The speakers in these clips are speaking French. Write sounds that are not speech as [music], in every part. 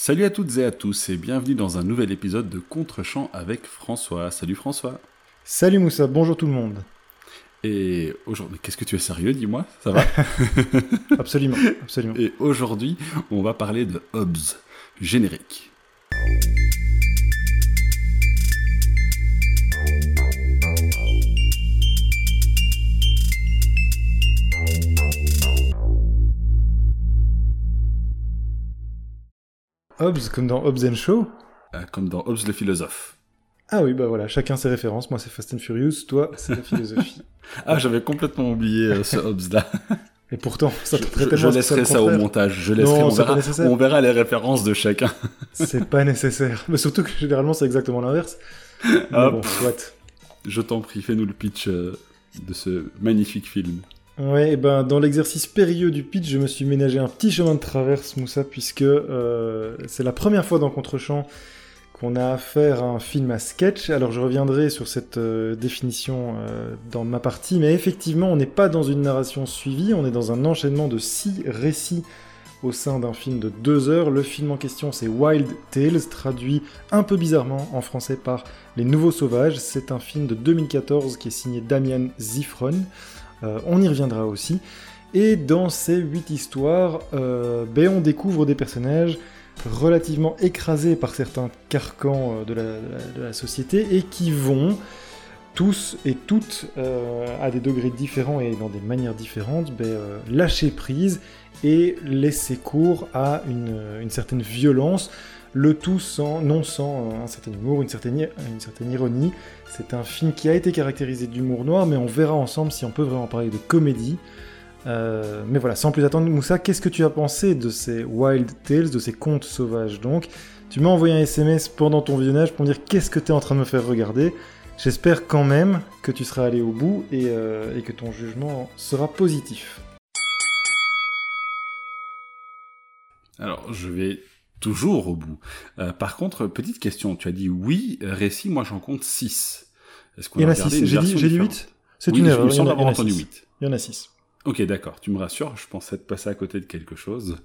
Salut à toutes et à tous et bienvenue dans un nouvel épisode de Contre-champ avec François. Salut François. Salut Moussa, bonjour tout le monde. Et aujourd'hui, qu'est-ce que tu es sérieux, dis-moi Ça va? [laughs] Absolument, absolument. Et aujourd'hui, on va parler de Hobbes, générique. Hobbes, comme dans Hobbes and Shaw Euh, comme dans Hobbes le philosophe. Ah oui, bah voilà, chacun ses références. Moi, c'est Fast and Furious, toi, c'est la philosophie. [laughs] Ah, j'avais complètement oublié euh, ce Hobbes-là. [laughs] Et pourtant, ça te Je, traite je laisserai ça au montage. Je laisserai, Non, on, verra, on verra les références de chacun. [laughs] C'est pas nécessaire. Mais surtout que généralement, c'est exactement l'inverse. Ah, bon, soit. Je t'en prie, fais-nous le pitch euh, de ce magnifique film. Ouais, et ben dans l'exercice périlleux du pitch, je me suis ménagé un petit chemin de traverse, Moussa, puisque euh, c'est la première fois dans Contrechamp qu'on a affaire à un film à sketch. Alors je reviendrai sur cette euh, définition euh, dans ma partie, mais effectivement, on n'est pas dans une narration suivie, on est dans un enchaînement de six récits au sein d'un film de deux heures. Le film en question, c'est Wild Tales, traduit un peu bizarrement en français par Les Nouveaux Sauvages. C'est un film de 2014 qui est signé Damian Zifron. Euh, on y reviendra aussi. Et dans ces huit histoires, euh, ben, on découvre des personnages relativement écrasés par certains carcans euh, de, la, société et qui vont tous et toutes, à des degrés différents et dans des manières différentes, ben, lâcher prise et laisser cours à une certaine violence, le tout sans, non sans euh, un certain humour, une certaine, une certaine ironie. C'est un film qui a été caractérisé d'humour noir, mais on verra ensemble si on peut vraiment parler de comédie. Euh, mais voilà, sans plus attendre, Moussa, qu'est-ce que tu as pensé de ces Wild Tales, de ces contes sauvages donc? Tu m'as envoyé un SMS pendant ton visionnage pour me dire qu'est-ce que tu es en train de me faire regarder. J'espère quand même que tu seras allé au bout et, euh, et que ton jugement sera positif. Alors, je vais toujours au bout. Euh, par contre, petite question. Tu as dit oui, récit, moi j'en compte 6. Est-ce qu'on en a regardé 6. une J'ai dit, dit différente 8 C'est Oui, une je erreur. me il y en semble a- avoir il y en a entendu six. 8. Il y en a 6. Ok, d'accord, tu me rassures, je pensais être passé à côté de quelque chose.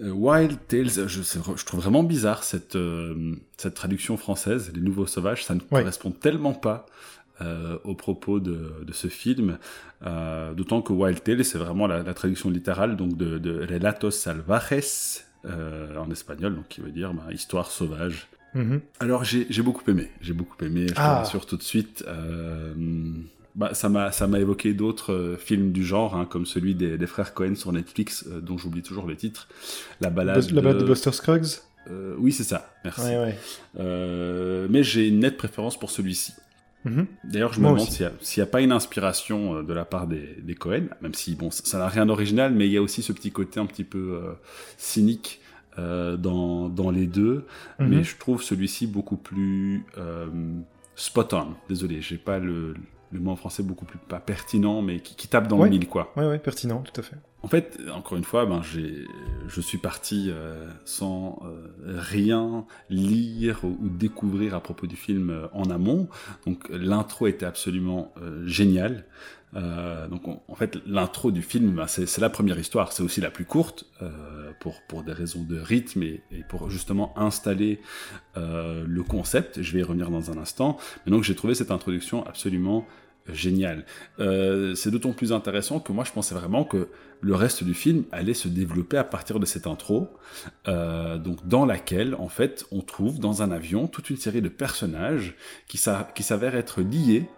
Euh, Wild Tales, je, je trouve vraiment bizarre cette, euh, cette traduction française, Les Nouveaux Sauvages, ça ne Ouais. correspond tellement pas euh, au propos de, de ce film, d'autant que Wild Tales, c'est vraiment la, la traduction littérale donc de, de Relatos Salvajes euh, en espagnol, donc qui veut dire bah, histoire sauvage. Mhm. Alors j'ai beaucoup aimé, j'ai beaucoup aimé, je Ah. rassure tout de suite. Euh, bah, ça m'a évoqué d'autres euh, films du genre, hein, comme celui des, des frères Cohen sur Netflix, dont j'oublie toujours le titre. La balade. Bus- La balade de de- Buster Scruggs? Oui, c'est ça. Merci. Ouais, ouais. Mais j'ai une nette préférence pour celui-ci. Mhm. D'ailleurs, je me demande s'il n'y a, pas une inspiration euh, de la part des, des Cohen, même si bon, ça n'a rien d'original, mais il y a aussi ce petit côté un petit peu euh, cynique euh, dans, dans les deux. Mhm. Mais je trouve celui-ci beaucoup plus euh, spot on. Désolé, j'ai pas le, le mot en français beaucoup plus pas pertinent, mais qui, qui tape dans Ouais. le mille, quoi. Ouais, ouais, pertinent, tout à fait. En fait, encore une fois, ben, je suis parti euh, sans euh, rien lire ou, ou découvrir à propos du film euh, en amont. Donc l'intro était absolument euh, géniale. Euh, donc on- en fait, l'intro du film, ben, c'est, la première histoire. C'est aussi la plus courte pour pour des raisons de rythme et, et pour justement installer le concept. Je vais y revenir dans un instant. Mais donc j'ai trouvé cette introduction absolument géniale. Euh, c'est d'autant plus intéressant que moi je pensais vraiment que le reste du film allait se développer à partir de cette intro, euh, donc dans laquelle en fait on trouve dans un avion toute une série de personnages qui, s'a- qui s'avèrent être liés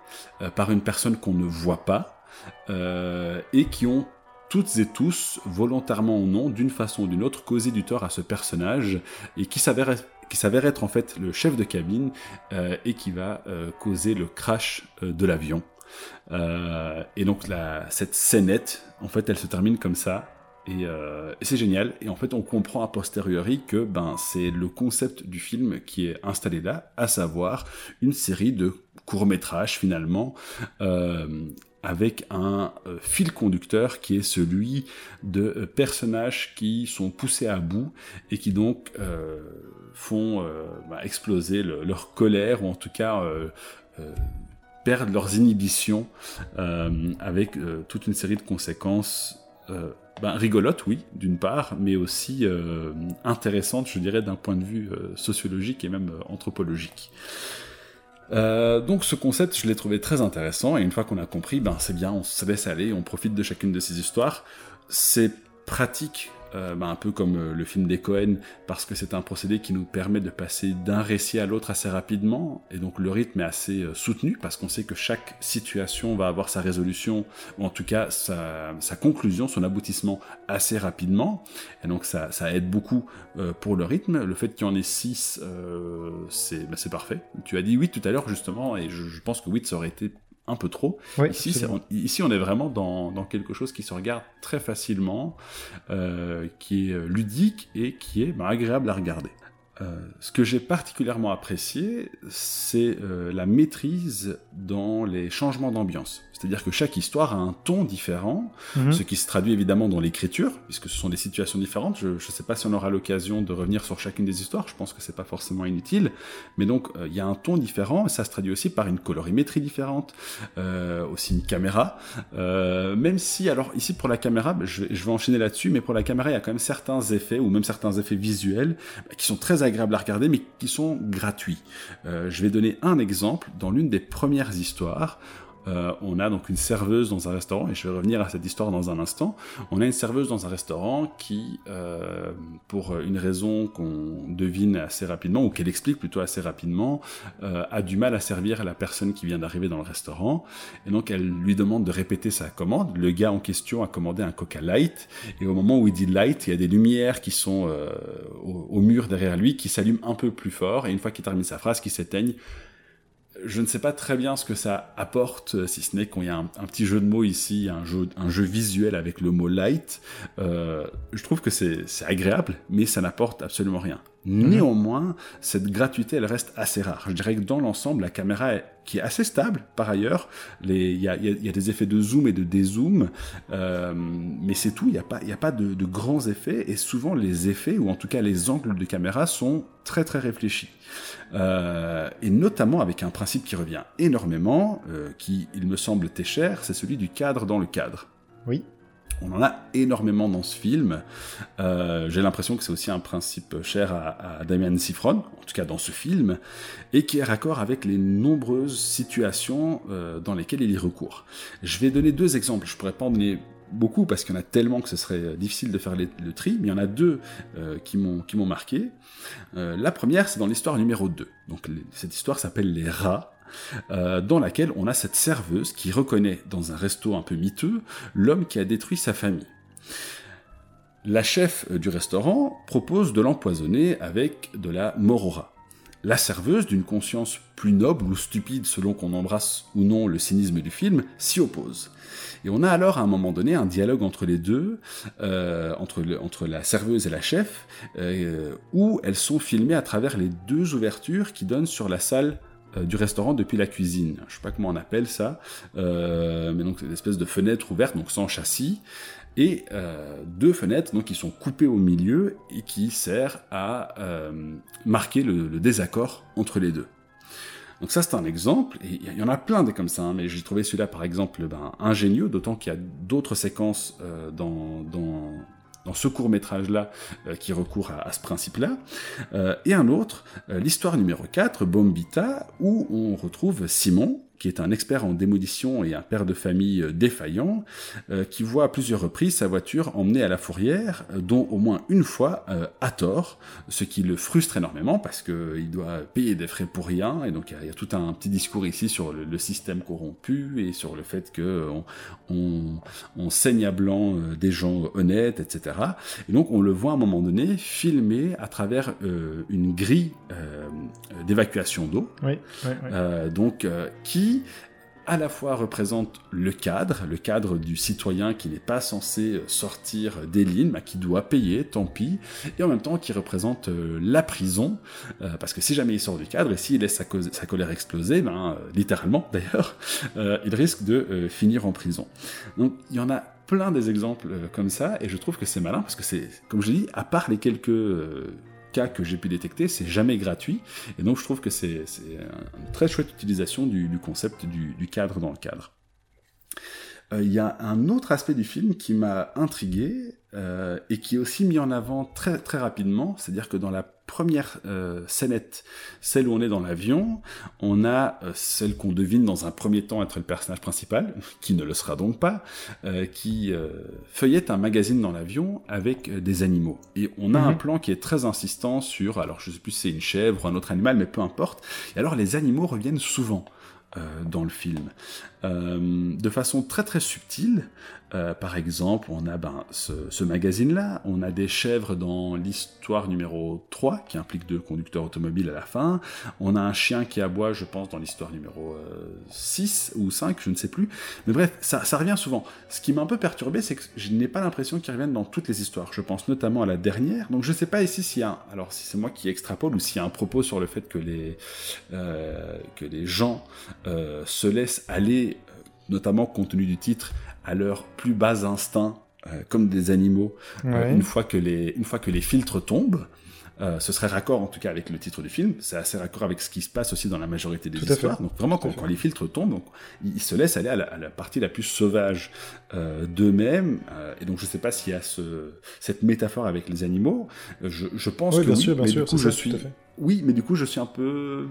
euh, par une personne qu'on ne voit pas et qui ont toutes et tous, volontairement ou non, d'une façon ou d'une autre, causé du tort à ce personnage et qui s'avère être- en fait le chef de cabine et qui va causer le crash de l'avion. Euh, et donc cette scénette, en fait, elle se termine comme ça. Et, euh, et c'est génial. Et en fait, on comprend a posteriori que ben, c'est le concept du film qui est installé là, à savoir une série de courts-métrages finalement, euh, avec un fil conducteur qui est celui de personnages qui sont poussés à bout et qui donc font bah, exploser le- leur colère ou en tout cas perdent leurs inhibitions euh, avec euh, toute une série de conséquences ben, rigolote, oui, d'une part, mais aussi intéressante, je dirais, d'un point de vue sociologique et même anthropologique. donc ce concept, je l'ai trouvé très intéressant, et une fois qu'on a compris, ben c'est bien, on se laisse aller, on profite de chacune de ces histoires. C'est pratique euh, bah, un peu comme euh, le film des Cohen, parce que c'est un procédé qui nous permet de passer d'un récit à l'autre assez rapidement, et donc le rythme est assez euh, soutenu, parce qu'on sait que chaque situation va avoir sa résolution, ou en tout cas sa, conclusion, son aboutissement assez rapidement, et donc ça, aide beaucoup pour le rythme. Le fait qu'il y en ait six, bah, c'est parfait. Tu as dit oui tout à l'heure justement, et je, je pense que 8 ça aurait été un peu trop. ici, on, ici, on est vraiment dans, dans, quelque chose qui se regarde très facilement, euh, qui est ludique et qui est bah, agréable à regarder. Euh, ce que j'ai particulièrement apprécié, c'est euh, la maîtrise dans les changements d'ambiance. C'est-à-dire que chaque histoire a un ton différent, mhm. ce qui se traduit évidemment dans l'écriture, puisque ce sont des situations différentes. Je ne sais pas si on aura l'occasion de revenir sur chacune des histoires, je pense que c'est pas forcément inutile, mais donc euh, il y a un ton différent, et ça se traduit aussi par une colorimétrie différente, euh, aussi une caméra, euh, même si, alors ici pour la caméra, je vais, je vais enchaîner là-dessus, mais pour la caméra, il y a quand même certains effets, ou même certains effets visuels, qui sont très agréables à regarder, mais qui sont gratuits. je vais donner un exemple dans l'une des premières histoires. Euh, on a donc une serveuse dans un restaurant, et je vais revenir à cette histoire dans un instant. On a une serveuse dans un restaurant qui, euh, pour une raison qu'on devine assez rapidement, ou qu'elle explique plutôt assez rapidement, euh, a du mal à servir la personne qui vient d'arriver dans le restaurant. Et donc elle lui demande de répéter sa commande. Le gars en question a commandé un Coca Light, et au moment où il dit Light, il y a des lumières qui sont au, au, mur derrière lui, qui s'allument un peu plus fort, et une fois qu'il termine sa phrase, qui s'éteignent je ne sais pas très bien ce que ça apporte, euh, si ce n'est qu'il y a un, petit jeu de mots ici, un jeu, un jeu visuel avec le mot light. Euh, je trouve que c'est agréable, mais ça n'apporte absolument rien. Mhm. Néanmoins, cette gratuité, elle reste assez rare. Je dirais que dans l'ensemble, la caméra est, qui est assez stable par ailleurs. Il y a, y a, des effets de zoom et de dézoom, euh, mais c'est tout. Il n'y a pas, y a pas de, de, grands effets et souvent les effets ou en tout cas les angles de caméra sont très très réfléchis. Euh, et notamment avec un principe qui revient énormément, euh, qui il me semble t'est cher, c'est celui du cadre dans le cadre. Oui. On en a énormément dans ce film. Euh, j'ai l'impression que c'est aussi un principe cher à, Damien Sifron, en tout cas dans ce film, et qui est raccord avec les nombreuses situations euh, dans lesquelles il y recourt. Je vais donner deux exemples. Je pourrais pas en donner beaucoup parce qu'il y en a tellement que ce serait difficile de faire le tri, mais il y en a deux euh, qui m'ont marqué. la première, c'est dans l'histoire numéro 2. Donc cette histoire s'appelle Les rats. Euh, dans laquelle on a cette serveuse qui reconnaît dans un resto un peu miteux l'homme qui a détruit sa famille. La chef du restaurant propose de l'empoisonner avec de la morora. La serveuse, d'une conscience plus noble ou stupide selon qu'on embrasse ou non le cynisme du film, s'y oppose. Et on a alors à un moment donné un dialogue entre les deux, euh, entre, la serveuse et la chef, euh, où elles sont filmées à travers les deux ouvertures qui donnent sur la salle euh, du restaurant depuis la cuisine. Je sais pas comment on appelle ça, euh, mais donc c'est une espèce de fenêtre ouverte, donc sans châssis, et euh, deux fenêtres donc qui sont coupées au milieu et qui servent à marquer le, désaccord entre les deux. Donc ça c'est un exemple, et il y en a plein des comme ça, hein, mais j'ai trouvé celui-là par exemple ben, ingénieux, d'autant qu'il y a d'autres séquences dans, dans, dans ce court métrage-là euh, qui recourt à, ce principe-là, euh, et un autre, euh, l'histoire numéro 4, Bombita, où on retrouve Simon, qui est un expert en démolition et un père de famille euh, défaillant, euh, qui voit à plusieurs reprises sa voiture emmenée à la fourrière, euh, dont au moins une fois à tort, ce qui le frustre énormément parce qu'il doit payer des frais pour rien, et donc il y, a tout un petit discours ici sur le, système corrompu et sur le fait que on, saigne à blanc des gens honnêtes, etc. Et donc on le voit à un moment donné filmé à travers une grille d'évacuation d'eau, oui, donc qui à la fois représente le cadre, le cadre du citoyen qui n'est pas censé sortir des lignes, mais qui doit payer, tant pis, et en même temps qui représente euh, la prison, euh, parce que si jamais il sort du cadre, et s'il laisse sa, colère exploser, ben, euh, littéralement [laughs] d'ailleurs, il risque de finir en prison. Donc il y en a plein des exemples comme ça, et je trouve que c'est malin, parce que c'est, comme je dis, à part les quelques cas que j'ai pu détecter, c'est jamais gratuit. Et donc je trouve que c'est une très chouette utilisation du, concept du, cadre dans le cadre. Il y a un autre aspect du film qui m'a intrigué et qui est aussi mis en avant très très rapidement, c'est-à-dire que dans la première euh, scénette, celle où on est dans l'avion, on a euh, celle qu'on devine dans un premier temps être le personnage principal, [laughs] qui ne le sera donc pas, euh, qui euh, feuillette un magazine dans l'avion avec des animaux. Et on a un mhm. plan qui est très insistant sur, alors je sais plus si c'est une chèvre ou un autre animal, mais peu importe. Et alors les animaux reviennent souvent. Dans le film, de façon très très subtile, euh, par exemple, on a ben, ce, magazine-là, on a des chèvres dans l'histoire numéro 3, qui implique deux conducteurs automobiles à la fin, on a un chien qui aboie, je pense, dans l'histoire numéro 6 euh, ou 5, je ne sais plus, mais bref, ça, revient souvent. Ce qui m'a un peu perturbé, c'est que je n'ai pas l'impression qu'ils reviennent dans toutes les histoires, je pense notamment à la dernière, donc je ne sais pas ici s'il y a, alors si c'est moi qui extrapole, ou s'il y a un propos sur le fait que les, euh, que les gens se laissent aller notamment compte tenu du titre, à leur plus bas instinct, euh, comme des animaux, euh, une, fois que les, une fois que les filtres tombent. Euh, ce serait raccord en tout cas avec le titre du film, c'est assez raccord avec ce qui se passe aussi dans la majorité des histoires. Donc vraiment quand, les filtres tombent, donc, ils se laissent aller à la, partie la plus sauvage d'eux-mêmes. et donc je ne sais pas s'il y a ce, cette métaphore avec les animaux. Je, je pense que bien oui, sûr, bien mais sûr, du coup je suis oui, mais du coup, je suis un peu.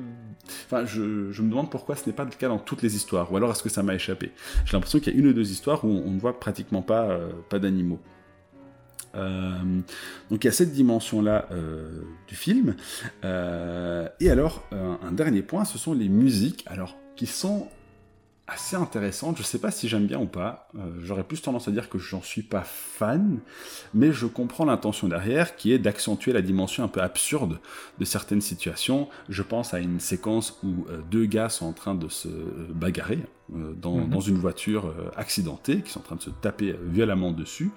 Enfin, je, me demande pourquoi ce n'est pas le cas dans toutes les histoires, ou alors est-ce que ça m'a échappé? J'ai l'impression qu'il y a une ou deux histoires où on, ne voit pratiquement pas, euh, pas d'animaux. Euh, donc il y a cette dimension-là euh, du film. et alors, un dernier point, ce sont les musiques, alors qui sont assez intéressantes. Je sais pas si j'aime bien ou pas. J'aurais plus tendance à dire que j'en suis pas fan, mais je comprends l'intention derrière, qui est d'accentuer la dimension un peu absurde de certaines situations. Je pense à une séquence où deux gars sont en train de se bagarrer, euh, mhm. dans, une voiture euh, accidentée, qui sont en train de se taper euh, violemment dessus.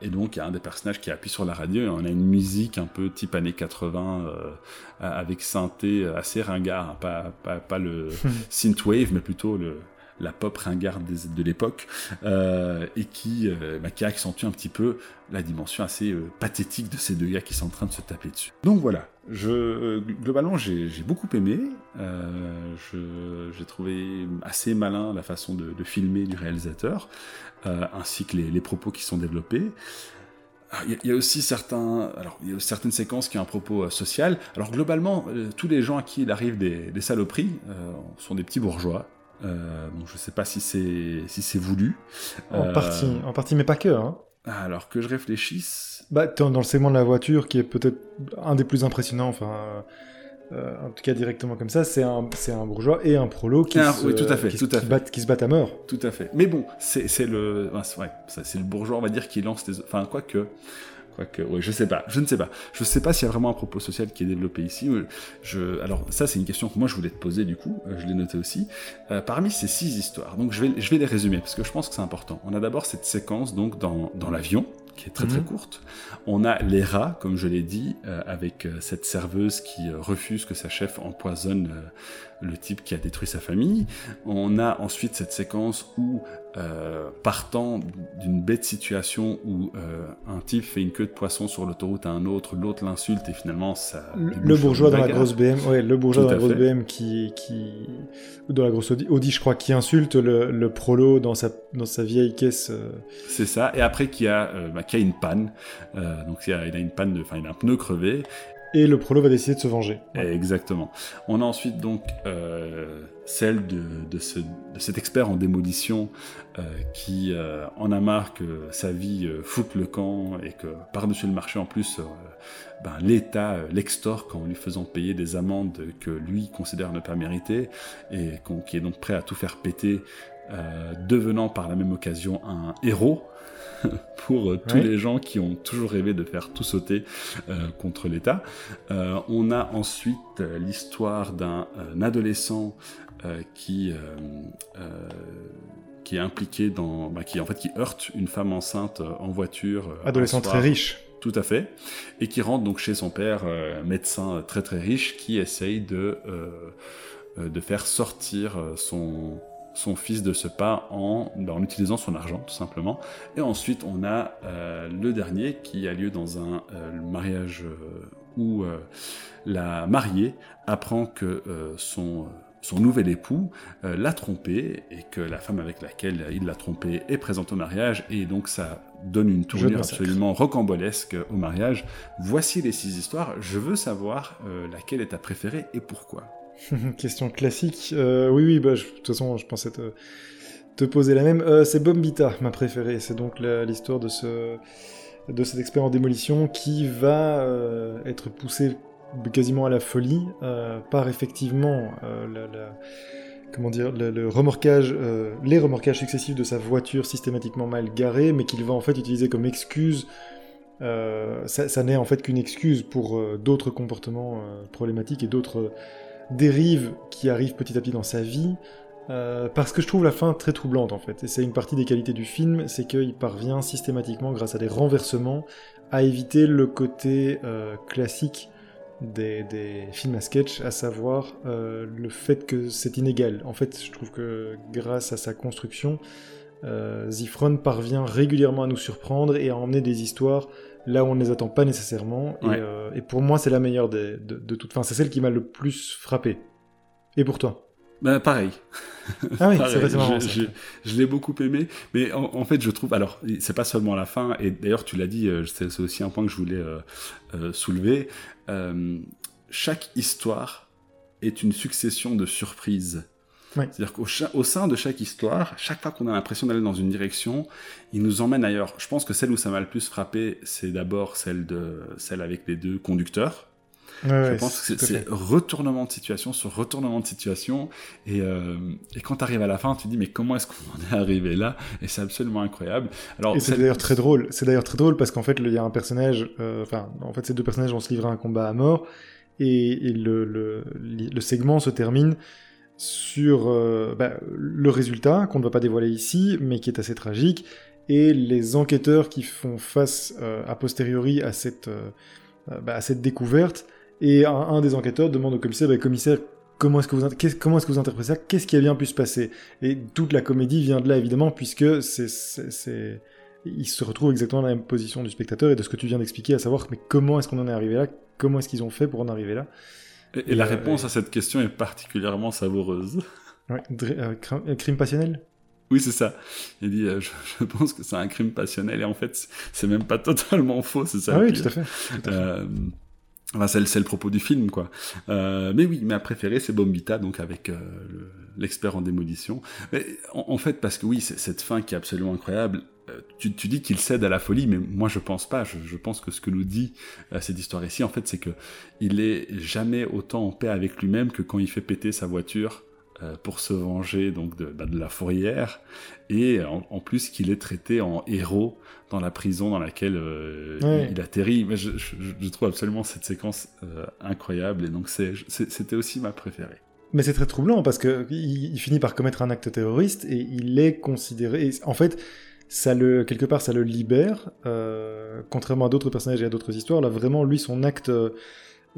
et donc, il y a un des personnages qui appuie sur la radio et on a une musique un peu type années 80 avec synthé assez ringard, hein, pas, pas, le [laughs] synthwave, mais plutôt le, la pop ringarde de l'époque, et qui, bah, qui accentue un petit peu la dimension assez pathétique de ces deux gars qui sont en train de se taper dessus. Donc voilà, globalement, j'ai beaucoup aimé. Euh, j'ai trouvé assez malin la façon de, filmer du réalisateur, euh, ainsi que les, propos qui sont développés. Ah, il y, a aussi certaines séquences qui ont un propos euh, social. Alors globalement, tous les gens à qui il arrive des, saloperies sont des petits bourgeois. Donc je ne sais pas si c'est si c'est voulu. En partie, en partie, mais pas que. Hein. Alors que je réfléchisse. Bah, dans le segment de la voiture, qui est peut-être un des plus impressionnants, enfin, euh, en tout cas directement comme ça, c'est un, c'est un bourgeois et un prolo qui, ah, oui, tout à fait, tout à fait. Battent, qui se battent à mort. Tout à fait. Mais bon, c'est, c'est le, ouais, c'est le bourgeois, on va dire, qui lance des, enfin, quoi que, que, oui, je sais pas, je ne sais pas. Je sais pas s'il y a vraiment un propos social qui est développé ici. Je, alors ça, c'est une question que moi je voulais te poser du coup. Euh, je l'ai noté aussi. Euh, parmi ces six histoires, donc je vais, je vais les résumer parce que je pense que c'est important. On a d'abord cette séquence donc dans, dans l'avion qui est très très mhm. courte. On a les rats, comme je l'ai dit, euh, avec cette serveuse qui refuse que sa chef empoisonne le type qui a détruit sa famille. On a ensuite cette séquence où euh, partant d'une bête situation où euh, un type fait une queue de poisson sur l'autoroute à un autre, l'autre l'insulte et finalement ça. Le, bourgeois dans la grosse BM, ouais, le bourgeois dans la grosse BM qui, dans la grosse Audi, je crois, qui insulte le, le, prolo dans sa, dans sa vieille caisse. Euh. C'est ça. Et après qui a, bah, qui a une panne, donc il a, il a une panne, enfin il a un pneu crevé et le prolo va décider de se venger. Exactement. On a ensuite donc euh, celle de, de, ce, de, cet expert en démolition euh, qui euh, en a marre que sa vie foute le camp et que par-dessus le marché en plus, ben, l'État l'extort en lui faisant payer des amendes que lui considère ne pas mériter et qui est donc prêt à tout faire péter, devenant par la même occasion un héros [laughs] pour euh, tous les gens qui ont toujours rêvé de faire tout sauter euh, contre l'État. Euh, on a ensuite l'histoire d'un adolescent qui qui est impliqué dans, bah, qui en fait qui heurte une femme enceinte en voiture. Adolescent très riche. Tout à fait. Et qui rentre donc chez son père, médecin très très riche, qui essaye de, de faire sortir son, son fils de ce pas en, ben, en utilisant son argent, tout simplement. Et ensuite, on a euh, le dernier qui a lieu dans un euh, mariage euh, où la mariée apprend que son son nouvel époux l'a trompé et que la femme avec laquelle il l'a trompé est présente au mariage et donc ça donne une tournure absolument rocambolesque au mariage. Voici les six histoires. Je veux savoir laquelle est ta préférée et pourquoi. [laughs] Question classique. oui, oui, bah, de toute façon, je pensais te, te poser la même. c'est Bombita, ma préférée. C'est donc l'histoire de ce de cet expert en démolition qui va euh, être poussé quasiment à la folie euh, par effectivement euh, comment dire, remorquage, les remorquages successifs de sa voiture systématiquement mal garée, mais qu'il va en fait utiliser comme excuse. ça n'est en fait qu'une excuse pour d'autres comportements problématiques et d'autres dérives qui arrivent petit à petit dans sa vie. Euh, parce que je trouve la fin très troublante en fait, et c'est une partie des qualités du film, c'est qu'il parvient systématiquement, grâce à des renversements, à éviter le côté euh, classique des, films à sketch, à savoir euh, le fait que c'est inégal. En fait, je trouve que grâce à sa construction, Zifron parvient régulièrement à nous surprendre et à emmener des histoires là où on ne les attend pas nécessairement. Et, pour moi, c'est la meilleure de, de toutes. Enfin, c'est celle qui m'a le plus frappé. Et pour toi ben, pareil. Ah oui, c'est je, je, l'ai beaucoup aimé, mais en, fait, je trouve. Alors, c'est pas seulement la fin, et d'ailleurs, tu l'as dit, euh, c'est aussi un point que je voulais euh, euh, soulever. chaque histoire est une succession de surprises. C'est-à-dire qu'au sein de chaque histoire, chaque fois qu'on a l'impression d'aller dans une direction, il nous emmène ailleurs. Je pense que celle où ça m'a le plus frappé, c'est d'abord celle, de, celle avec les deux conducteurs je pense que c'est retournement de situation sur retournement de situation. Et, euh, et quand tu arrives à la fin, tu te dis, mais comment est-ce qu'on en est arrivé là? Et c'est absolument incroyable. Alors, et c'est d'ailleurs très drôle. C'est d'ailleurs très drôle parce qu'en fait, il y a un personnage, euh, enfin, en fait, ces deux personnages vont se livrer un combat à mort. Et, et le, le, le, segment se termine sur euh, bah, le résultat, qu'on ne va pas dévoiler ici, mais qui est assez tragique. Et les enquêteurs qui font face euh, a posteriori à cette, euh, bah, à cette découverte et un, des enquêteurs demande au commissaire, bah, commissaire, comment est-ce que vous, comment est-ce que vous interprétez ça? Qu'est-ce qui a bien pu se passer? Et toute la comédie vient de là, évidemment, puisque c'est, c'est, il se retrouve exactement dans la même position du spectateur et de ce que tu viens d'expliquer, à savoir, mais comment est-ce qu'on en est arrivé là? Comment est-ce qu'ils ont fait pour en arriver là? Et, la euh, réponse à cette question est particulièrement savoureuse. Ouais, euh, crime passionnel? Oui, c'est ça. Il dit, euh, je, pense que c'est un crime passionnel et en fait, c'est même pas [laughs] totalement faux, c'est ça. Ah oui, tout à fait. Tout à fait. Enfin, c'est le propos du film, quoi. Euh, mais oui, ma préférée, c'est Bombita, donc avec euh, l'expert en démolition. Mais, en, fait, parce que oui, c'est cette fin qui est absolument incroyable. Euh, tu, tu, dis qu'il cède à la folie, mais moi je pense pas. Je, je pense que ce que nous dit euh, cette histoire ici, en fait, c'est que il est jamais autant en paix avec lui-même que quand il fait péter sa voiture euh, pour se venger donc de, bah, de la fourrière et en, plus qu'il est traité en héros dans la prison dans laquelle euh, il, atterrit. Mais je, je, trouve absolument cette séquence incroyable et donc c'était aussi ma préférée. Mais c'est très troublant parce que il, finit par commettre un acte terroriste et il est considéré. En fait, ça le quelque part ça le libère, contrairement à d'autres personnages et à d'autres histoires. Là, vraiment, lui, son acte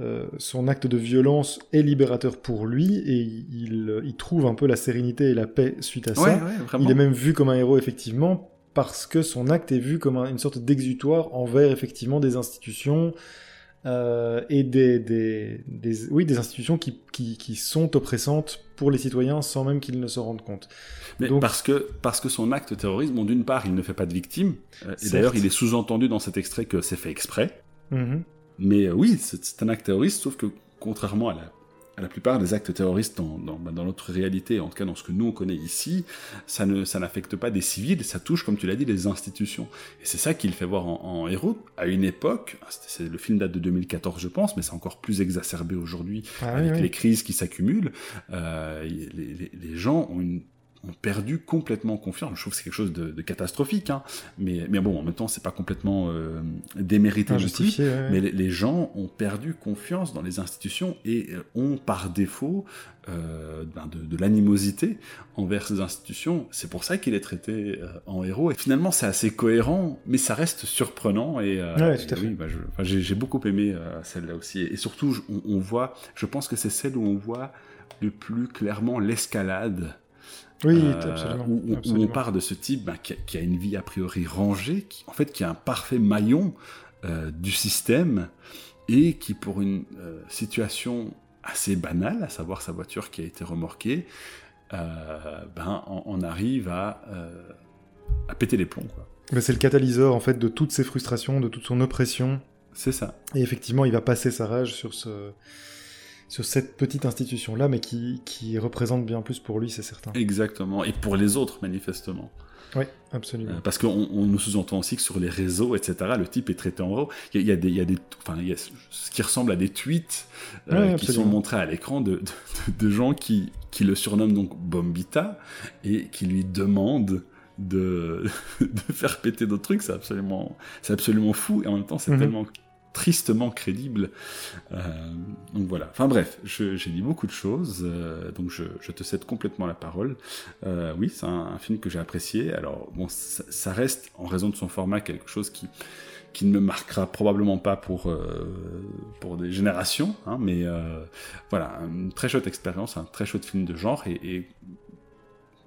euh, son acte de violence est libérateur pour lui et il, trouve un peu la sérénité et la paix suite à ça. il est même vu comme un héros effectivement parce que son acte est vu comme une sorte d'exutoire envers effectivement des institutions euh, et des, oui, des institutions qui, qui, sont oppressantes pour les citoyens sans même qu'ils ne se rendent compte. Mais parce, que, parce que son acte terroriste, bon, d'une part, il ne fait pas de victime, euh, et d'ailleurs, il est sous-entendu dans cet extrait que c'est fait exprès. Mm-hmm. Mais euh, oui, c'est un acte terroriste, sauf que contrairement à la, la plupart des actes terroristes dans, dans, bah, dans, notre réalité, en tout cas dans ce que nous on connaît ici, ça ne ça n'affecte pas des civils, ça touche, comme tu l'as dit, les institutions. Et c'est ça qu'il fait voir en, héros à une époque. Ah, c'est le film date de 2014, je pense, mais c'est encore plus exacerbé aujourd'hui ah avec les crises qui s'accumulent. Euh, les, les, les gens ont une ont perdu complètement confiance. Je trouve que c'est quelque chose de, catastrophique, hein. mais, mais bon, en même temps, c'est pas complètement euh, démérité Mais les, gens ont perdu confiance dans les institutions et euh, ont par défaut euh, ben de, l'animosité envers ces institutions. C'est pour ça qu'il est traité euh, en héros. Et finalement, c'est assez cohérent, mais ça reste surprenant. Et, oui, bah, j'ai beaucoup aimé celle-là aussi. Et, surtout, on, on voit, je pense que c'est celle où on voit le plus clairement l'escalade oui, euh, absolument, où, on part de ce type bah, qui, a, une vie a priori rangée, qui, en fait, qui est un parfait maillon euh, du système et qui, pour une euh, situation assez banal, à savoir sa voiture qui a été remorquée, ben, on, arrive à, à péter les plombs. C'est le catalyseur en fait de toutes ses frustrations, de toute son oppression. C'est ça. Et effectivement, il va passer sa rage sur ce sur cette petite institution-là, mais qui, qui, représente bien plus pour lui, c'est certain. Exactement, et pour les autres, manifestement. Oui, absolument. Euh, parce qu'on nous sous-entend aussi que sur les réseaux, etc., le type est traité en gros. Il y a, des, il y a des, enfin, il y a ce qui ressemble à des tweets euh, qui sont montrés à l'écran de, de, gens qui, qui le surnomment donc Bombita et qui lui demandent de, [laughs] de faire péter d'autres trucs. C'est absolument, c'est absolument fou et en même temps, c'est mhm. tellement tristement crédible. Euh, donc voilà. Enfin bref, j'ai dit beaucoup de choses, euh, donc je, te cède complètement la parole. Euh, oui, c'est un, film que j'ai apprécié. Alors bon, ça, reste en raison de son format quelque chose qui qui ne me marquera probablement pas pour pour des générations, hein, mais voilà, une très chouette expérience, un très chouette film de genre et, et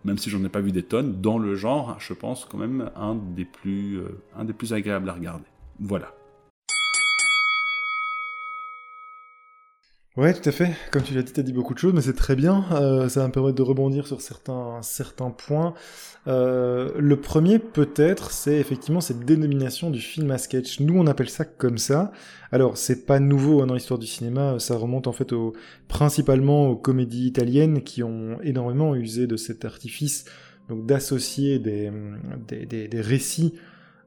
même si j'en ai pas vu des tonnes, dans le genre, je pense quand même un des plus, un des plus agréables à regarder. Voilà. Ouais, tout à fait. Comme tu l'as dit, tu as dit beaucoup de choses, mais c'est très bien. Euh, ça va me permettre de rebondir sur certains, certains points. Euh, le premier, peut-être, c'est effectivement cette dénomination du film à sketch. Nous, on appelle ça comme ça. Alors, c'est pas nouveau hein, dans l'histoire du cinéma. Ça remonte en fait au, principalement aux comédies italiennes qui ont énormément usé de cet artifice, donc d'associer des, des, des, des récits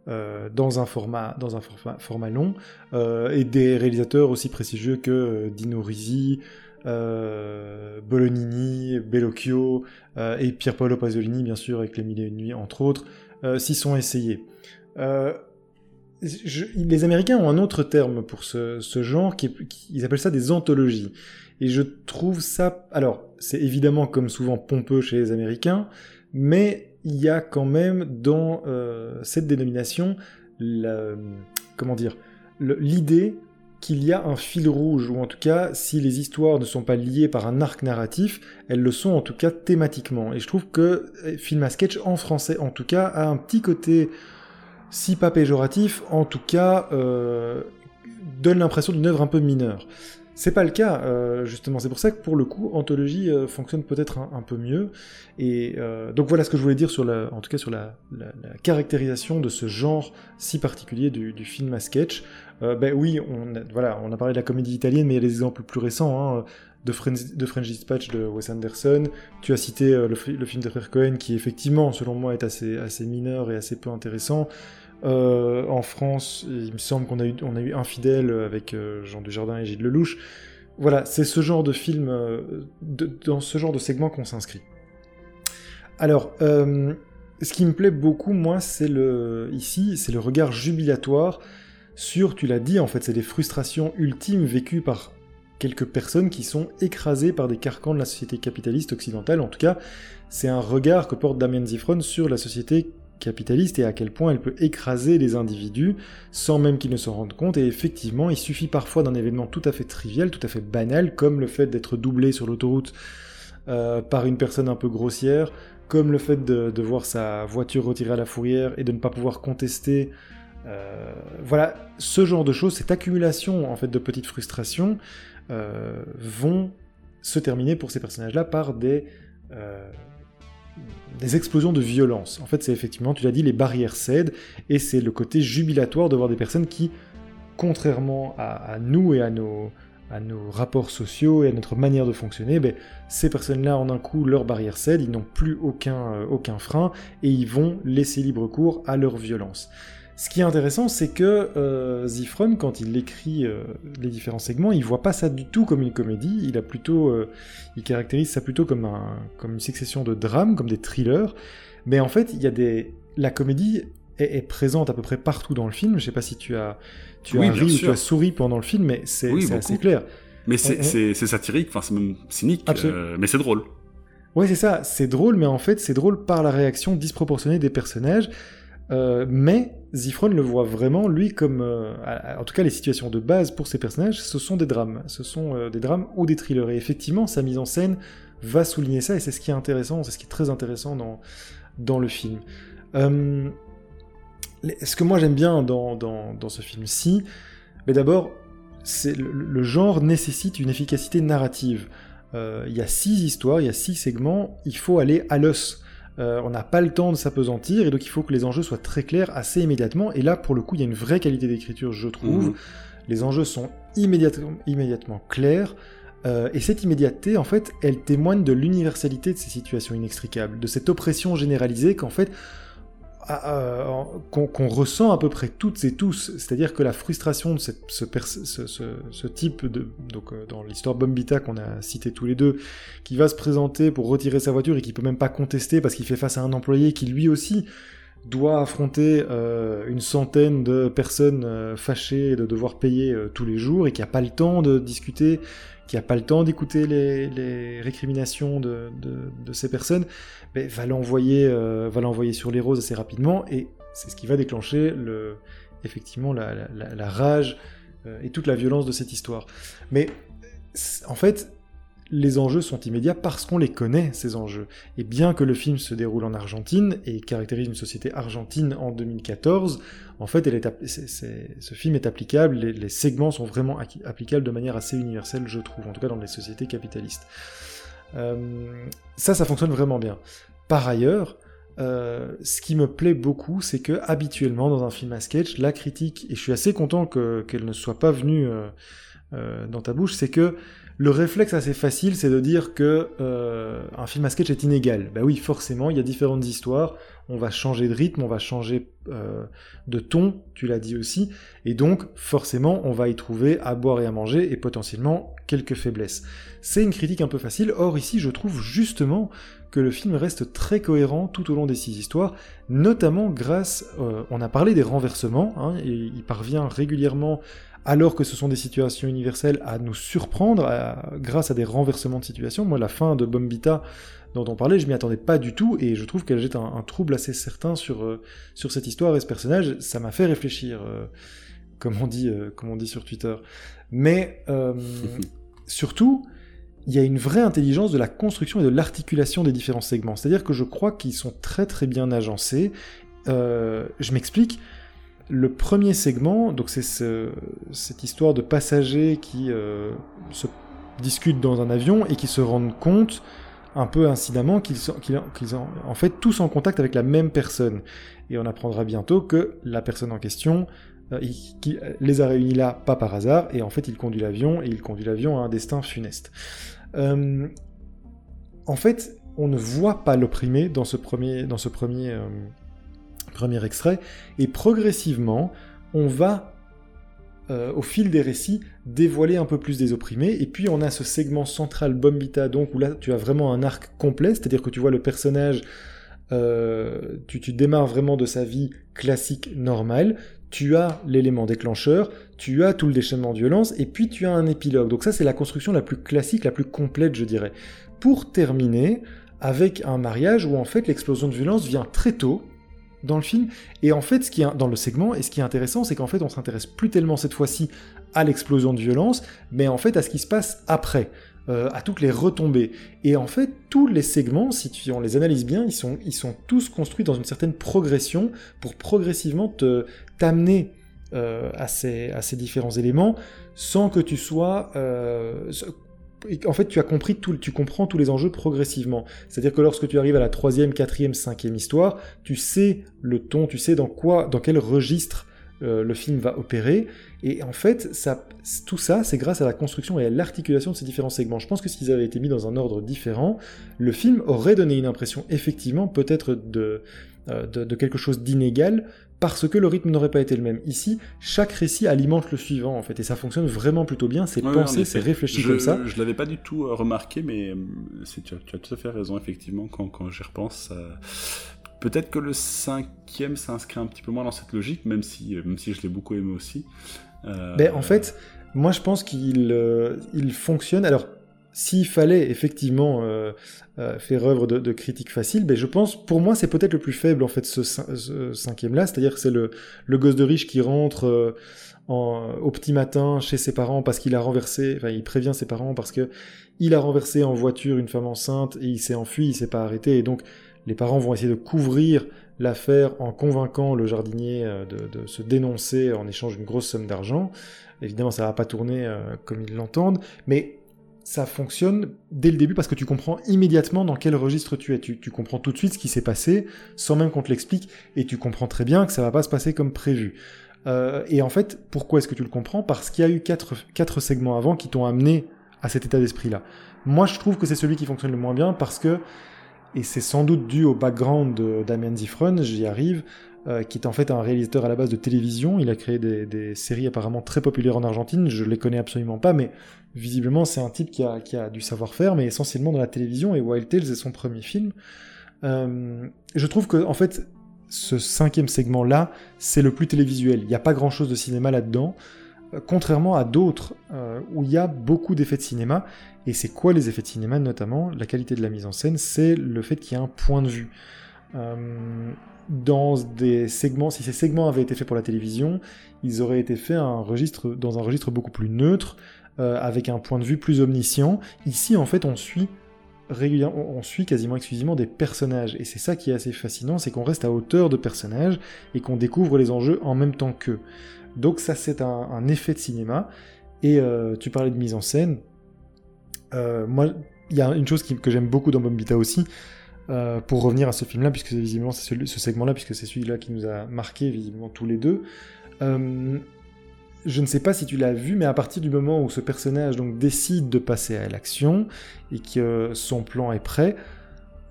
euh, dans un format, dans un format, long, euh, et des réalisateurs aussi prestigieux que euh, Dino Risi, Bolognini, Bellocchio et Pier Paolo Pasolini, bien sûr, avec Les Mille et Une Nuits, entre autres, s'y sont essayés. les Américains ont un autre terme pour ce, genre, qui, ils appellent ça des anthologies. Et je trouve ça... Alors, c'est évidemment, comme souvent, pompeux chez les Américains, mais il y a quand même dans euh, cette dénomination comment dire l'idée qu'il y a un fil rouge, ou en tout cas, si les histoires ne sont pas liées par un arc narratif, elles le sont en tout cas thématiquement. Et je trouve que euh, film à sketch en français, en tout cas, a un petit côté, si pas péjoratif, en tout cas, euh, donne l'impression d'une œuvre un peu mineure. C'est pas le cas, euh, justement. C'est pour ça que pour le coup, Anthologie euh, fonctionne peut-être un, peu mieux. Et euh, donc voilà ce que je voulais dire sur la, en tout cas sur la, caractérisation de ce genre si particulier du, film à sketch. ben oui, on a, voilà, on a parlé de la comédie italienne, mais il y a des exemples plus récents. Hein, de, French, French Dispatch de Wes Anderson. Tu as cité le, film de Cohen, qui effectivement, selon moi, est assez, assez mineur et assez peu intéressant. Euh, en France, il me semble qu'on a eu, on a Infidèle avec euh, Jean Dujardin et Gilles Lelouch. Voilà, c'est ce genre de film, euh, dans ce genre de segment qu'on s'inscrit. Alors, ce qui me plaît beaucoup, moi, c'est le ici, c'est le regard jubilatoire sur, tu l'as dit, en fait, c'est des frustrations ultimes vécues par quelques personnes qui sont écrasées par des carcans de la société capitaliste occidentale. En tout cas, c'est un regard que porte Damien Zifron sur la société capitaliste et à quel point elle peut écraser les individus sans même qu'ils ne s'en rendent compte. Et effectivement, il suffit parfois d'un événement tout à fait trivial, tout à fait banal, comme le fait d'être doublé sur l'autoroute euh, par une personne un peu grossière, comme le fait de, voir sa voiture retirée à la fourrière et de ne pas pouvoir contester. Euh, voilà, ce genre de choses, cette accumulation en fait de petites frustrations euh, vont se terminer pour ces personnages-là par des des explosions de violence. En fait, c'est effectivement, tu l'as dit, les barrières cèdent, et c'est le côté jubilatoire de voir des personnes qui, contrairement à, nous et à nos, rapports sociaux et à notre manière de fonctionner, ben, ces personnes-là, en un coup, leurs barrières cèdent, ils n'ont plus aucun, euh, aucun frein, et ils vont laisser libre cours à leur violence. Ce qui est intéressant, c'est que euh, Zifron, quand il écrit euh, les différents segments, il voit pas ça du tout comme une comédie. Il a plutôt, euh, il caractérise ça plutôt comme un, comme une succession de drames, comme des thrillers. Mais en fait, il y a des, la comédie est, présente à peu près partout dans le film. Je sais pas si tu as, tu as ri ou tu as souri pendant le film, mais c'est assez clair. Mais c'est satirique, enfin c'est même cynique, mais c'est drôle. Ouais, c'est ça, c'est drôle, mais en fait, c'est drôle par la réaction disproportionnée des personnages. Euh, mais Zifron le voit vraiment, lui, comme... Euh, en tout cas, les situations de base pour ses personnages, ce sont des drames. Ce sont euh, des drames ou des thrillers. Et effectivement, sa mise en scène va souligner ça, et c'est ce qui est intéressant, c'est ce qui est très intéressant dans, dans le film. ce que moi j'aime bien dans, dans, ce film-ci, mais d'abord, le, genre nécessite une efficacité narrative. Il y a six histoires, il y a six segments, il faut aller à l'os. Euh, on n'a pas le temps de s'apesantir et donc il faut que les enjeux soient très clairs assez immédiatement. Et là, pour le coup, il y a une vraie qualité d'écriture, je trouve. Mhm. Les enjeux sont immédiatement, immédiatement clairs. Euh, et cette immédiateté, en fait, elle témoigne de l'universalité de ces situations inextricables, de cette oppression généralisée qu'en fait, qu'on ressent à peu près toutes et tous. C'est-à-dire que la frustration de ce, type de... Donc euh, dans l'histoire Bombita qu'on a cité tous les deux, qui va se présenter pour retirer sa voiture et qui peut même pas contester parce qu'il fait face à un employé qui lui aussi doit affronter euh, une centaine de personnes euh, fâchées de devoir payer tous les jours et qui a pas le temps de discuter, qui a pas le temps d'écouter les, récriminations de, ces personnes, va l'envoyer euh, va l'envoyer sur les roses assez rapidement et c'est ce qui va déclencher le, effectivement la, la, rage euh, et toute la violence de cette histoire. Mais en fait, les enjeux sont immédiats parce qu'on les connaît, ces enjeux. Et bien que le film se déroule en Argentine et caractérise une société argentine en 2014, en fait, elle est, ce film est applicable, les, segments sont vraiment applicables de manière assez universelle, je trouve, en tout cas dans les sociétés capitalistes. Euh, ça, ça fonctionne vraiment bien. Par ailleurs, euh, ce qui me plaît beaucoup, c'est que habituellement dans un film à sketch, la critique, et je suis assez content qu'elle ne soit pas venue euh, dans ta bouche, c'est que le réflexe assez facile, c'est de dire que euh, un film à sketch est inégal. Bah oui, forcément, il y a différentes histoires. On va changer de rythme, on va changer euh, de ton, tu l'as dit aussi, et donc forcément, on va y trouver à boire et à manger et potentiellement quelques faiblesses. C'est une critique un peu facile. Or ici, je trouve justement que le film reste très cohérent tout au long des six histoires, notamment grâce, euh, on a parlé des renversements, hein, et il parvient régulièrement alors que ce sont des situations universelles, à nous surprendre grâce à des renversements de situation. Moi, la fin de Bombita dont on parlait, je m'y attendais pas du tout, et je trouve qu'elle jette un, trouble assez certain sur, euh, sur cette histoire et ce personnage. Ça m'a fait réfléchir, euh, comme, on dit, euh, comme on dit sur Twitter. Mais [laughs] surtout, il y a une vraie intelligence de la construction et de l'articulation des différents segments. C'est-à-dire que je crois qu'ils sont très très bien agencés. je m'explique le premier segment, donc c'est cette histoire de passagers qui euh, se discutent dans un avion et qui se rendent compte, un peu incidemment, qu'ils sont, en fait tous en contact avec la même personne. Et on apprendra bientôt que la personne en question euh, qui les a réunis là, pas par hasard, et en fait il conduit l'avion, et il conduit l'avion à un destin funeste. Euh, en fait, on ne voit pas l'opprimé dans ce premier premier extrait, et progressivement, on va, euh, au fil des récits, dévoiler un peu plus des opprimés, et puis on a ce segment central Bombita, donc où là tu as vraiment un arc complet, c'est-à-dire que tu vois le personnage, euh, tu, tu démarres vraiment de sa vie classique normale, tu as l'élément déclencheur, tu as tout le déchaînement de violence, et puis tu as un épilogue. Donc ça c'est la construction la plus classique, la plus complète, je dirais. Pour terminer, avec un mariage où en fait l'explosion de violence vient très tôt, dans le film. Et en fait, ce qui est dans le segment, et ce qui est intéressant, c'est qu'en fait, on s'intéresse plus tellement cette fois-ci à l'explosion de violence, mais en fait à ce qui se passe après, euh, à toutes les retombées. Et en fait, tous les segments, si on les analyse bien, ils sont, ils sont tous construits dans une certaine progression pour progressivement te t'amener euh, à, ces, à ces différents éléments sans que tu sois euh, en fait, tu as compris tout, tu comprends tous les enjeux progressivement. C'est-à-dire que lorsque tu arrives à la troisième, quatrième, cinquième histoire, tu sais le ton, tu sais dans quoi, dans quel registre euh, le film va opérer. Et en fait, tout ça, c'est grâce à la construction et à l'articulation de ces différents segments. Je pense que s'ils avaient été mis dans un ordre différent, le film aurait donné une impression effectivement peut-être de, euh, de, quelque chose d'inégal, parce que le rythme n'aurait pas été le même. Ici, chaque récit alimente le suivant, en fait, et ça fonctionne vraiment plutôt bien, c'est pensé, c'est réfléchi comme ça. Je l'avais pas du tout euh, remarqué, mais euh, tu as, tu, as, tout à fait raison, effectivement, quand, quand j'y repense. Peut-être que le cinquième s'inscrit un petit peu moins dans cette logique, même si, même si je l'ai beaucoup aimé aussi. Ben, en fait, moi je pense qu'il il fonctionne. Alors, s'il fallait effectivement euh, euh, faire œuvre de, critique facile, ben je pense, pour moi, c'est peut-être le plus faible en fait ce, cinquième-là, c'est-à-dire c'est le, le gosse de riche qui rentre euh, en, au petit matin chez ses parents parce qu'il a renversé, enfin il prévient ses parents parce que il a renversé en voiture une femme enceinte et il s'est enfui, il s'est pas arrêté. Et donc les parents vont essayer de couvrir l'affaire en convainquant le jardinier de, se dénoncer en échange d'une grosse somme d'argent. Évidemment, ça va pas tourner comme ils l'entendent, mais ça fonctionne dès le début parce que tu comprends immédiatement dans quel registre tu es. Tu, comprends tout de suite ce qui s'est passé sans même qu'on te l'explique et tu comprends très bien que ça va pas se passer comme prévu. Euh, et en fait, pourquoi est-ce que tu le comprends? Parce qu'il y a eu quatre, segments avant qui t'ont amené à cet état d'esprit-là. Moi, je trouve que c'est celui qui fonctionne le moins bien parce que, et c'est sans doute dû au background de Damien Zifron, j'y arrive, euh, qui est en fait un réalisateur à la base de télévision. Il a créé des, séries apparemment très populaires en Argentine. Je les connais absolument pas, mais visiblement c'est un type qui a, du savoir-faire, mais essentiellement dans la télévision. Et Wild Tales est son premier film. Euh, je trouve que en fait ce cinquième segment-là, c'est le plus télévisuel. Il n'y a pas grand-chose de cinéma là-dedans, euh, contrairement à d'autres où il y a beaucoup d'effets de cinéma. Et c'est quoi les effets de cinéma notamment? La qualité de la mise en scène, c'est le fait qu'il y a un point de vue. Euh, dans des segments, si ces segments avaient été faits pour la télévision, ils auraient été faits dans un registre beaucoup plus neutre, euh, avec un point de vue plus omniscient. Ici, en fait, on suit régulièrement, on suit quasiment exclusivement des personnages, et c'est ça qui est assez fascinant, c'est qu'on reste à hauteur de personnages et qu'on découvre les enjeux en même temps qu'eux. Donc ça, c'est un, effet de cinéma. Et euh, tu parlais de mise en scène. Moi, il y a une chose que j'aime beaucoup dans Bombita aussi, euh, pour revenir à ce film-là, puisque visiblement c'est ce segment-là, puisque c'est celui-là qui nous a marqué visiblement tous les deux. Euh, je ne sais pas si tu l'as vu, mais à partir du moment où ce personnage donc décide de passer à l'action et que son plan est prêt,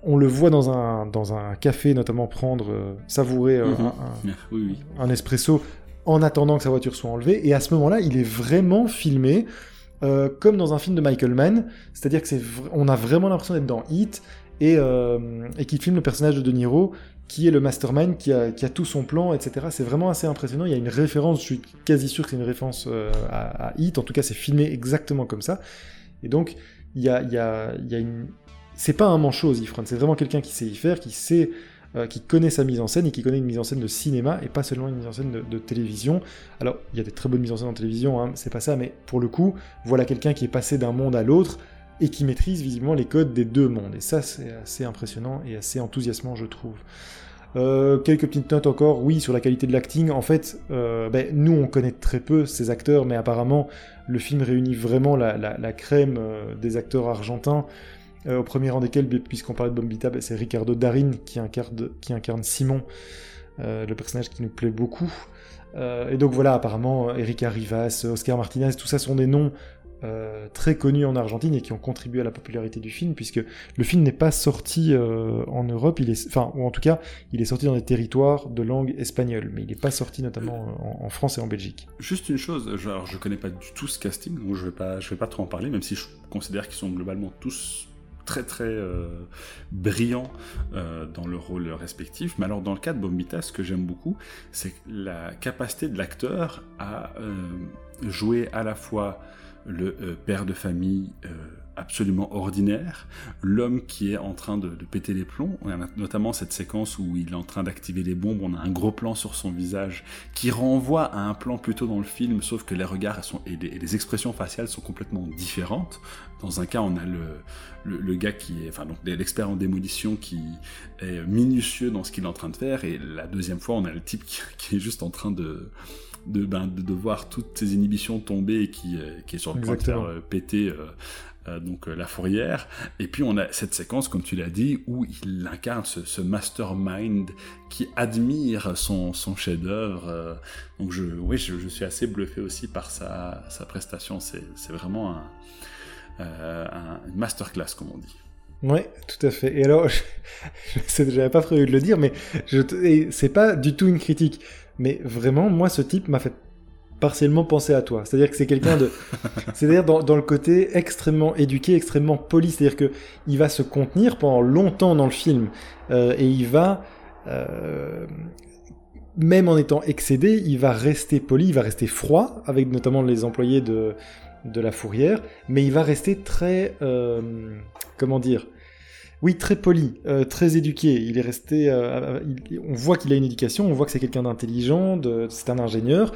on le voit dans un, dans un café notamment prendre, euh, savourer mhm. [laughs] un, espresso en attendant que sa voiture soit enlevée. Et à ce moment-là, il est vraiment filmé comme dans un film de Michael Mann, c'est-à-dire que c'est on a vraiment l'impression d'être dans Heat et, euh, et qui filme le personnage de De Niro, qui est le mastermind, qui a, tout son plan, etc. C'est vraiment assez impressionnant. Il y a une référence, je suis quasi sûr que c'est une référence euh, à, à, Hit. En tout cas, c'est filmé exactement comme ça. Et donc, il y a, une. C'est pas un manchot, Zifron. C'est vraiment quelqu'un qui sait y faire. Euh, qui connaît sa mise en scène et qui connaît une mise en scène de cinéma et pas seulement une mise en scène de, de télévision. Alors, il y a des très bonnes mises en scène en télévision, hein, c'est pas ça, mais pour le coup, voilà quelqu'un qui est passé d'un monde à l'autre et qui maîtrise visiblement les codes des deux mondes. Et ça, c'est assez impressionnant et assez enthousiasmant, je trouve. Euh, quelques petites notes encore, oui, sur la qualité de l'acting. En fait, euh, ben, nous, on connaît très peu ces acteurs, mais apparemment, le film réunit vraiment la, crème euh, des acteurs argentins, au premier rang desquels, puisqu'on parlait de Bombita, ben, c'est Ricardo Darin qui incarne Simon, le personnage qui nous plaît beaucoup. et donc voilà, apparemment, Erika Rivas, Oscar Martinez, tout ça sont des noms euh, très connus en Argentine et qui ont contribué à la popularité du film, puisque le film n'est pas sorti euh, en Europe, enfin, ou en tout cas, il est sorti dans des territoires de langue espagnole, mais il n'est pas sorti notamment en, France et en Belgique. Juste une chose, genre, je connais pas du tout ce casting, donc je vais vais pas trop en parler, même si je considère qu'ils sont globalement tous très très euh, brillants dans leur rôle respectif. Mais alors dans le cas de Bombita, ce que j'aime beaucoup, c'est la capacité de l'acteur à jouer à la fois le euh, père de famille euh, absolument ordinaire, l'homme qui est en train de, péter les plombs. On a notamment cette séquence où il est en train d'activer les bombes. On a un gros plan sur son visage qui renvoie à un plan plutôt dans le film, sauf que les regards sont, et, les, expressions faciales sont complètement différentes. Dans un cas, on a le, gars qui est, enfin donc l'expert en démolition qui est minutieux dans ce qu'il est en train de faire, et la deuxième fois, on a le type qui est juste en train de ben, de, de, voir toutes ces inhibitions tomber et qui, euh, qui est sur le point de faire euh, péter euh, donc la fourrière. Et puis on a cette séquence, comme tu l'as dit, où il incarne ce, mastermind qui admire son, son chef-d'œuvre. donc je, oui, je, suis assez bluffé aussi par sa, sa prestation. C'est vraiment un, masterclass, comme on dit. Oui, tout à fait. Et alors, [laughs] je n'avais pas prévu de le dire, mais c'est pas du tout une critique. Mais vraiment, moi, ce type m'a fait partiellement penser à toi. C'est-à-dire que c'est quelqu'un de... [laughs] C'est-à-dire dans, dans, le côté extrêmement éduqué, extrêmement poli. C'est-à-dire que il va se contenir pendant longtemps dans le film. Euh, et il va... Euh, même en étant excédé, il va rester poli, il va rester froid, avec notamment les employés de, de la fourrière, mais il va rester très... Euh, comment dire oui, très poli, euh, très éduqué. Il est resté. Euh, on voit qu'il a une éducation, on voit que c'est quelqu'un d'intelligent, c'est un ingénieur.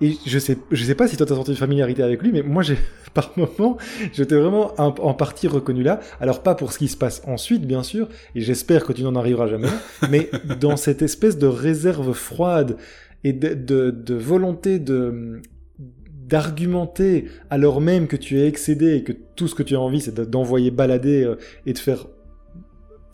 Et je sais, je sais pas si toi t'as senti une familiarité avec lui, mais moi j'ai, [laughs] par moment, j'étais vraiment en partie reconnu là. Alors pas pour ce qui se passe ensuite, bien sûr, et j'espère que tu n'en arriveras jamais, [laughs] mais dans cette espèce de réserve froide et de, de, de volonté de d'argumenter alors même que tu es excédé et que tout ce que tu as envie c'est d'envoyer balader euh, et de faire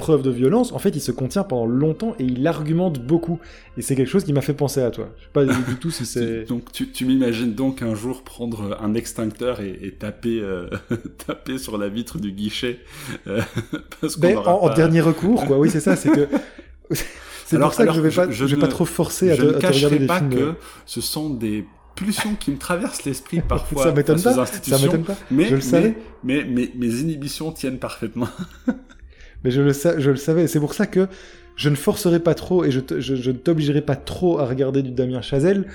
preuve de violence, en fait, il se contient pendant longtemps et il argumente beaucoup. Et c'est quelque chose qui m'a fait penser à toi. Je sais pas du [laughs] tout si c'est. donc, tu, m'imagines donc un jour prendre un extincteur et, taper, euh, [laughs] taper sur la vitre du guichet euh, [laughs] ben, en, dernier recours, quoi. Oui, c'est ça. C'est que. c'est pour ça que je vais pas, je, vais pas trop forcer à, te, regarder des pas films. que ce sont des pulsions qui me traversent l'esprit parfois. ça m'étonne pas. Ça m'étonne pas. Mais, je le savais. Mais, mais, mes inhibitions tiennent parfaitement. Mais je le, je le savais. C'est pour ça que je ne forcerai pas trop et je, je, ne t'obligerai pas trop à regarder du Damien Chazelle.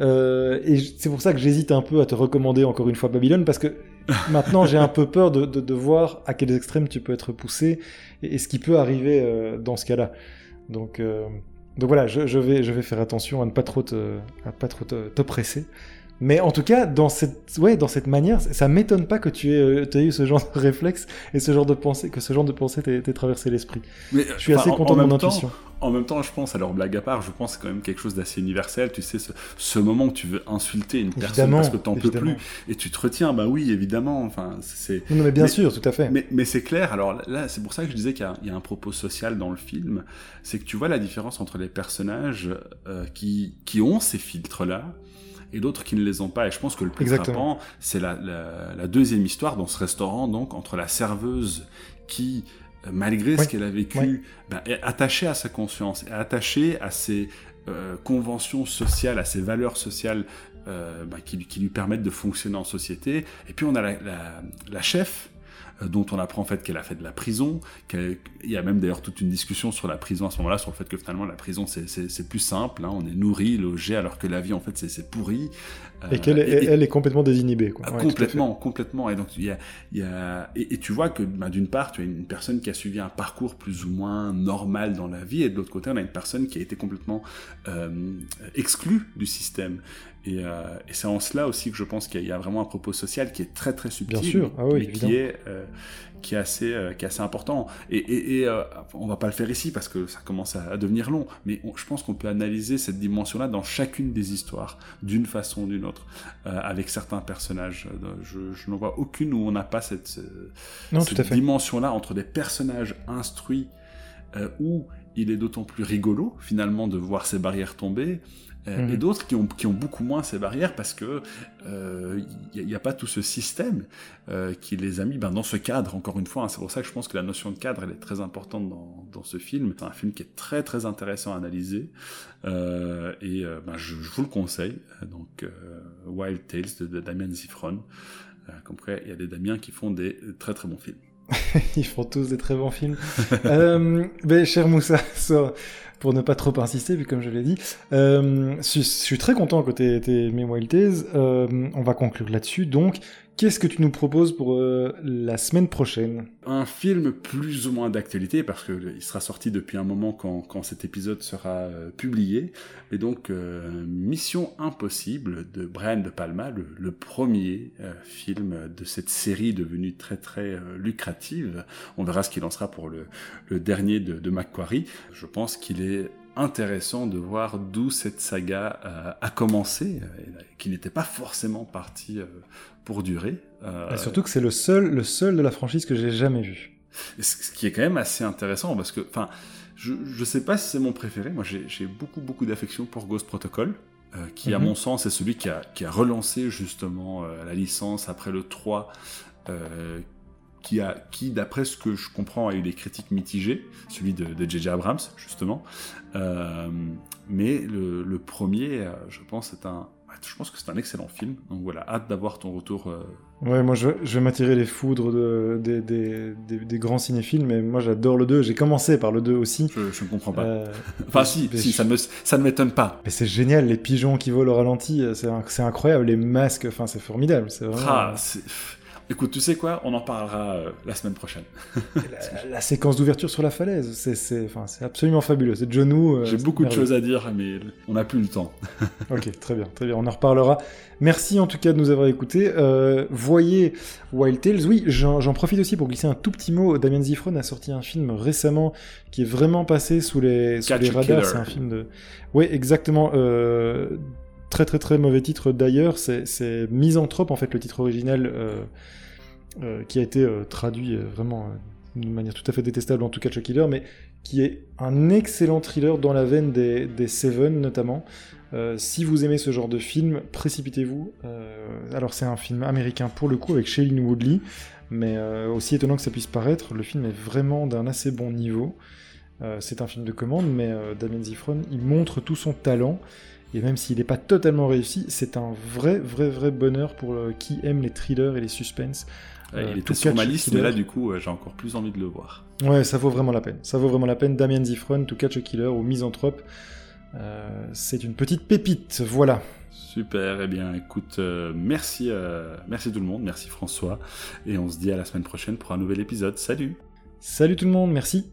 Euh, et c'est pour ça que j'hésite un peu à te recommander encore une fois Babylone parce que [laughs] maintenant j'ai un peu peur de, de, de, voir à quels extrêmes tu peux être poussé et, ce qui peut arriver euh, dans ce cas-là. Donc, euh, donc voilà, je, je, vais, je vais faire attention à ne pas trop te, à pas trop te, te presser. Mais en tout cas, dans cette, ouais, dans cette manière, ça m'étonne pas que tu aies, euh, aies, eu ce genre de réflexe et ce genre de pensée, que ce genre de pensée t'ait traversé l'esprit. Je suis assez content de mon intuition. En même temps, je pense, alors blague à part, je pense c'est quand même quelque chose d'assez universel. Tu sais, ce, moment où tu veux insulter une personne parce que t'en peux plus et tu te retiens, bah oui, évidemment. Enfin, c'est. Non, mais bien sûr, tout à fait. Mais, mais c'est clair. Alors là, c'est pour ça que je disais qu'il y, a un propos social dans le film. C'est que tu vois la différence entre les personnages euh, qui, qui ont ces filtres-là et d'autres qui ne les ont pas. Et je pense que le plus frappant, c'est la, la, deuxième histoire dans ce restaurant, donc entre la serveuse qui, euh, malgré ce qu'elle a vécu, ben, est attachée à sa conscience, est attachée à ses euh, conventions sociales, à ses valeurs sociales euh, ben, qui, qui, lui permettent de fonctionner en société. Et puis on a la, la, la chef dont on apprend en fait qu'elle a fait de la prison. Il y a même d'ailleurs toute une discussion sur la prison à ce moment-là, sur le fait que finalement la prison c'est plus simple, hein. on est nourri, logé, alors que la vie en fait c'est pourri. Euh, et qu'elle elle est complètement désinhibée. Quoi. Ah, complètement, complètement. Et donc il y a, y a et, tu vois que bah, d'une part tu as une personne qui a suivi un parcours plus ou moins normal dans la vie, et de l'autre côté on a une personne qui a été complètement euh, exclue du système. Et, euh, et c'est en cela aussi que je pense qu'il y, a vraiment un propos social qui est très très subtil, Bien sûr. Ah oui, mais qui est euh, qui est assez euh, qui est assez important. Et, et, et on va pas le faire ici parce que ça commence à, devenir long, mais je pense qu'on peut analyser cette dimension-là dans chacune des histoires, d'une façon ou d'une autre, avec certains personnages. Je, je n'en vois aucune où on n'a pas cette, cette dimension-là entre des personnages instruits où il est d'autant plus rigolo finalement de voir ces barrières tomber euh, et mhm. d'autres qui ont, qui ont beaucoup moins ces barrières parce que il euh, n'y a, pas tout ce système euh, qui les a mis ben, dans ce cadre, encore une fois. Hein. c'est pour ça que je pense que la notion de cadre, elle est très importante dans, dans ce film. C'est un film qui est très très intéressant à analyser et ben, je, vous le conseille. Donc Wild Tales de, Damien Zifron. comme après, il y a des Damiens qui font des très très bons films. [laughs] Ils font tous des très bons films. [laughs] euh, ben, cher Moussa, pour ne pas trop insister, vu comme je l'ai dit. Euh, je, suis très content que tu aies aimé Wild euh, on va conclure là-dessus. Donc, Qu'est-ce que tu nous proposes pour euh, la semaine prochaine? Un film plus ou moins d'actualité, parce qu'il sera sorti depuis un moment quand, cet épisode sera publié. Et donc, Mission Impossible de Brian De Palma, le, premier film de cette série devenue très très lucrative. On verra ce qu'il en sera pour le, le dernier de, de Macquarie. Je pense qu'il est intéressant de voir d'où cette saga euh, a commencé, euh, qui n'était pas forcément partie euh, pour durer. surtout que c'est le seul, le seul de la franchise que j'ai jamais vu. Ce qui est quand même assez intéressant parce que, enfin, je, je sais pas si c'est mon préféré. Moi, j'ai beaucoup beaucoup d'affection pour Ghost Protocol. qui, à mhm. mon sens, est celui qui a, qui a relancé justement la licence après le 3, qui, a, qui d'après ce que je comprends, a eu des critiques mitigées, celui de J.J. Abrams, justement. Euh, mais le, le, premier, euh, je pense, c'est un, je pense que c'est un excellent film. Donc voilà, hâte d'avoir ton retour. Euh. Ouais, moi je, je vais m'attirer les foudres de, des, des, des, grands cinéphiles, mais moi j'adore le 2. J'ai commencé par le 2 aussi. Je, ne comprends pas. [laughs] enfin, si, si ça, me, ça ne m'étonne pas. Mais c'est génial, les pigeons qui volent au ralenti, c'est incroyable. Les masques, enfin, c'est formidable. C'est vraiment. Ah, Écoute, tu sais quoi On en parlera euh, la semaine prochaine. [laughs] la, séquence d'ouverture sur la falaise, c'est enfin, absolument fabuleux. C'est John Woo. J'ai beaucoup de choses à dire, mais on n'a plus le temps. [laughs] ok, très bien, très bien. On en reparlera. Merci en tout cas de nous avoir écoutés. Euh, voyez Wild Tales. Oui, j'en profite aussi pour glisser un tout petit mot. Damien Zifron a sorti un film récemment qui est vraiment passé sous les, sous les radars. C'est un film de. Oui, exactement. Très très très mauvais titre d'ailleurs. C'est Misanthrope en fait le titre original euh, euh, qui a été euh, traduit vraiment d'une manière tout à fait détestable en tout cas Chuck Killer, mais qui est un excellent thriller dans la veine des, des Seven notamment. si vous aimez ce genre de film, précipitez-vous. alors c'est un film américain pour le coup avec Shailene Woodley, mais aussi étonnant que ça puisse paraître, le film est vraiment d'un assez bon niveau. c'est un film de commande, mais Damien Zifron, il montre tout son talent. Et même s'il n'est pas totalement réussi, c'est un vrai, vrai, vrai bonheur pour euh, qui aime les thrillers et les suspens. il euh, est sur ma liste, mais là, du coup, j'ai encore plus envie de le voir. Ouais, ça vaut vraiment la peine. Ça vaut vraiment la peine. Damien Zifron, To Catch a Killer ou Misanthrope. Euh, c'est une petite pépite, voilà. Super, eh bien écoute, merci, merci tout le monde, merci François, et on se dit à la semaine prochaine pour un nouvel épisode. Salut Salut tout le monde, merci